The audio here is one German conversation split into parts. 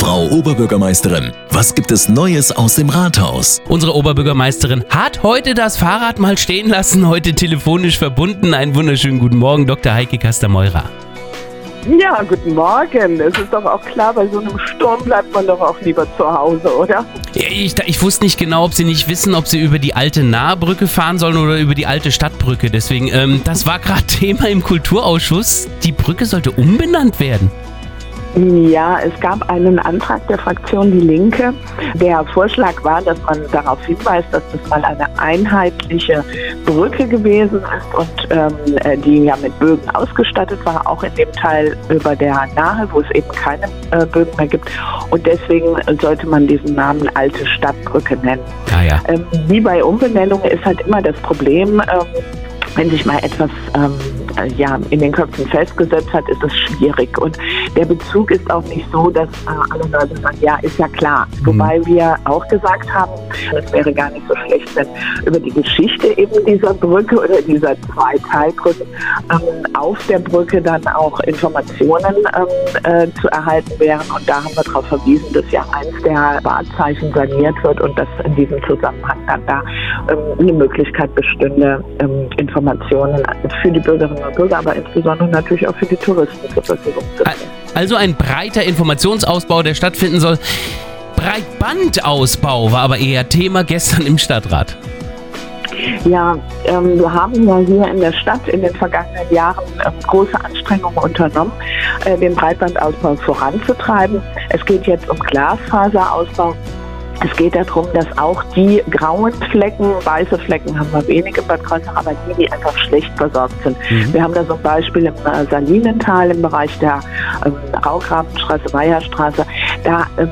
Frau Oberbürgermeisterin, was gibt es Neues aus dem Rathaus? Unsere Oberbürgermeisterin hat heute das Fahrrad mal stehen lassen, heute telefonisch verbunden. Einen wunderschönen guten Morgen, Dr. Heike Kastermeurer. Ja, guten Morgen. Es ist doch auch klar, bei so einem Sturm bleibt man doch auch lieber zu Hause, oder? Ja, Ich, ich wusste nicht genau, ob Sie nicht wissen, ob Sie über die alte Nahbrücke fahren sollen oder über die alte Stadtbrücke. Deswegen, ähm, das war gerade Thema im Kulturausschuss. Die Brücke sollte umbenannt werden. Ja, es gab einen Antrag der Fraktion Die Linke. Der Vorschlag war, dass man darauf hinweist, dass das mal eine einheitliche Brücke gewesen ist und ähm, äh, die ja mit Bögen ausgestattet war, auch in dem Teil über der Nahe, wo es eben keine äh, Bögen mehr gibt. Und deswegen sollte man diesen Namen Alte Stadtbrücke nennen. Ah ja. Ähm, wie bei Umbenennungen ist halt immer das Problem, ähm, wenn sich mal etwas ähm, äh, ja, in den Köpfen festgesetzt hat, ist es schwierig. Und der Bezug ist auch nicht so, dass äh, alle Leute sagen, ja, ist ja klar. Wobei wir auch gesagt haben, es wäre gar nicht so schlecht, wenn über die Geschichte eben dieser Brücke oder dieser zwei Teilbrücken ähm, auf der Brücke dann auch Informationen ähm, äh, zu erhalten wären. Und da haben wir darauf verwiesen, dass ja eins der Wahrzeichen saniert wird und dass in diesem Zusammenhang dann da ähm, eine Möglichkeit bestünde, ähm, Informationen für die Bürgerinnen und Bürger, aber insbesondere natürlich auch für die Touristen zur Verfügung zu stellen. Also ein breiter Informationsausbau, der stattfinden soll. Breitbandausbau war aber eher Thema gestern im Stadtrat. Ja, ähm, wir haben ja hier in der Stadt in den vergangenen Jahren ähm, große Anstrengungen unternommen, äh, den Breitbandausbau voranzutreiben. Es geht jetzt um Glasfaserausbau. Es geht darum, dass auch die grauen Flecken, weiße Flecken haben wir wenige in Bad Kreuznach, aber die, die einfach schlecht versorgt sind. Mhm. Wir haben da so ein Beispiel im äh, Salinental im Bereich der ähm, Raugrabenstraße, Weiherstraße. Da ähm,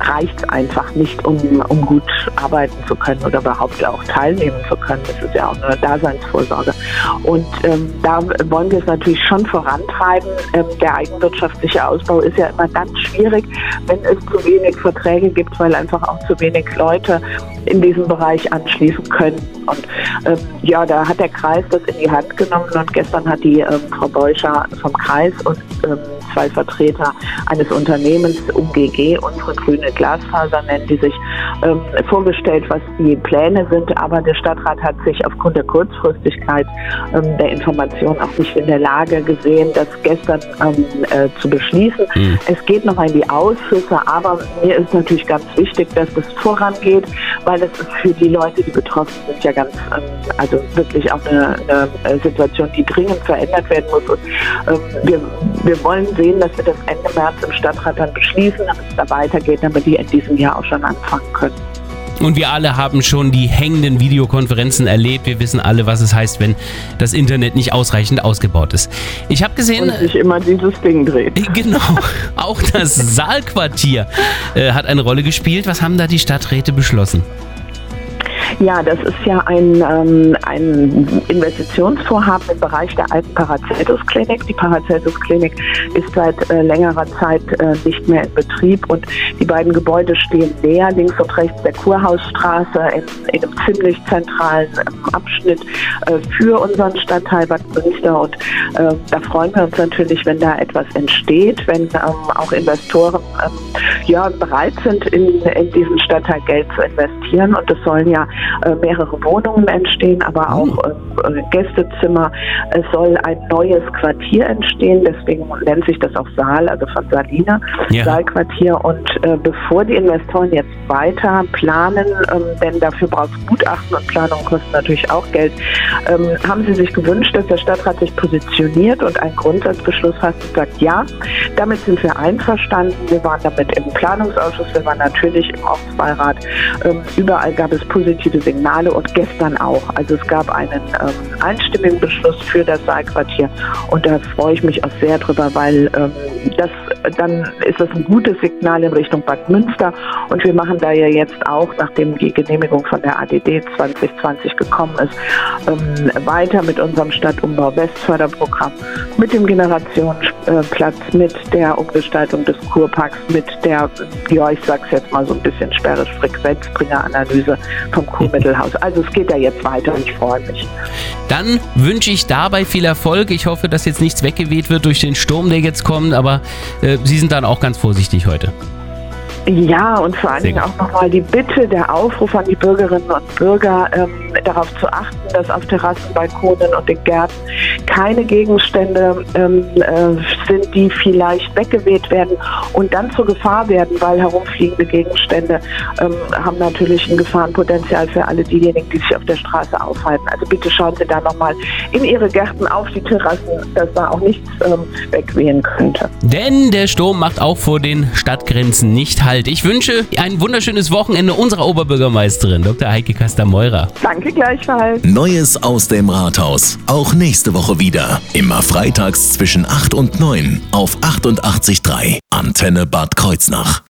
reicht es einfach nicht, um, um gut arbeiten zu können oder überhaupt auch teilnehmen zu können. Das ist ja auch eine Daseinsvorsorge. Und ähm, da wollen wir es natürlich schon vorantreiben. Ähm, der eigenwirtschaftliche Ausbau ist ja immer ganz schwierig, wenn es zu wenig Verträge gibt, weil einfach auch zu wenig Leute in diesem Bereich anschließen können. Und ähm, ja, da hat der Kreis das in die Hand genommen und gestern hat die ähm, Frau Beuscher vom Kreis und ähm, zwei Vertreter eines Unternehmens, UGG, unsere grüne Glasfaser nennen die sich, ähm, vorgestellt, was die Pläne sind. Aber der Stadtrat hat sich aufgrund der Kurzfristigkeit ähm, der Information auch nicht in der Lage gesehen, das gestern ähm, äh, zu beschließen. Mhm. Es geht noch in die Ausschüsse, aber mir ist natürlich ganz wichtig, dass das vorangeht, weil es ist für die Leute, die betroffen sind, ja ganz, ähm, also wirklich auch eine, eine Situation, die dringend verändert werden muss. Und ähm, wir, wir wollen sehen, dass wir das Ende März im Stadtrat dann beschließen, damit es da weitergeht, damit die in diesem Jahr auch schon anfangen können. Und wir alle haben schon die hängenden Videokonferenzen erlebt. Wir wissen alle, was es heißt, wenn das Internet nicht ausreichend ausgebaut ist. Ich habe gesehen, Und sich immer dieses Ding dreht. genau, auch das Saalquartier äh, hat eine Rolle gespielt. Was haben da die Stadträte beschlossen? Ja, das ist ja ein, ähm, ein Investitionsvorhaben im Bereich der alten Paracelsus-Klinik. Die Paracelsus-Klinik ist seit äh, längerer Zeit äh, nicht mehr in Betrieb und die beiden Gebäude stehen näher, links und rechts der Kurhausstraße, in, in einem ziemlich zentralen ähm, Abschnitt äh, für unseren Stadtteil Bad Münster. Und äh, da freuen wir uns natürlich, wenn da etwas entsteht, wenn ähm, auch Investoren ähm, ja, bereit sind, in, in diesen Stadtteil Geld zu investieren. Und es sollen ja äh, mehrere Wohnungen entstehen, aber auch äh, Gästezimmer. Es soll ein neues Quartier entstehen, deswegen nennt sich das auch Saal, also von Saline, Ja. Saalquartier. Und äh, bevor die Investoren jetzt weiter planen, ähm, denn dafür braucht es Gutachten und Planung kosten natürlich auch Geld, ähm, haben sie sich gewünscht, dass der Stadtrat sich positioniert und einen Grundsatzbeschluss fasst und sagt, ja, damit sind wir einverstanden. Wir waren damit im Planungsausschuss, wir waren natürlich im Ortsbeirat. Ähm, überall gab es positive Signale und gestern auch. Also es gab einen ähm, einstimmigen Beschluss für das Saalquartier und da freue ich mich auch sehr drüber, weil ähm, das dann ist das ein gutes Signal in Richtung Bad Münster und wir machen da ja jetzt auch, nachdem die Genehmigung von der ADD 2020 gekommen ist, ähm, weiter mit unserem Stadtumbau Westförderprogramm, mit dem Generationenplatz, mit der Umgestaltung des Kurparks, mit der, ja ich sag's jetzt mal so ein bisschen sperrisch, Frequenzbringeranalyse vom Kurmittelhaus. Also es geht da jetzt weiter und ich freue mich. Dann wünsche ich dabei viel Erfolg. Ich hoffe, dass jetzt nichts weggeweht wird durch den Sturm, der jetzt kommt, aber äh, Sie sind dann auch ganz vorsichtig heute. Ja, und vor allen Dingen auch nochmal die Bitte, der Aufruf an die Bürgerinnen und Bürger, ähm, darauf zu achten, dass auf Terrassen, Balkonen und in Gärten keine Gegenstände ähm, äh, sind, die vielleicht weggeweht werden und dann zur Gefahr werden, weil herumfliegende Gegenstände ähm, haben natürlich ein Gefahrenpotenzial für alle diejenigen, die sich auf der Straße aufhalten. Also bitte schauen Sie da nochmal in Ihre Gärten auf die Terrassen, dass da auch nichts ähm, wegwehen könnte. Denn der Sturm macht auch vor den Stadtgrenzen nicht halt. Ich wünsche ein wunderschönes Wochenende unserer Oberbürgermeisterin, Dr. Heike Kastameurer. Danke gleichfalls. Neues aus dem Rathaus. Auch nächste Woche wieder. Immer freitags zwischen 8 und 9 auf 88.3 Antenne Bad Kreuznach.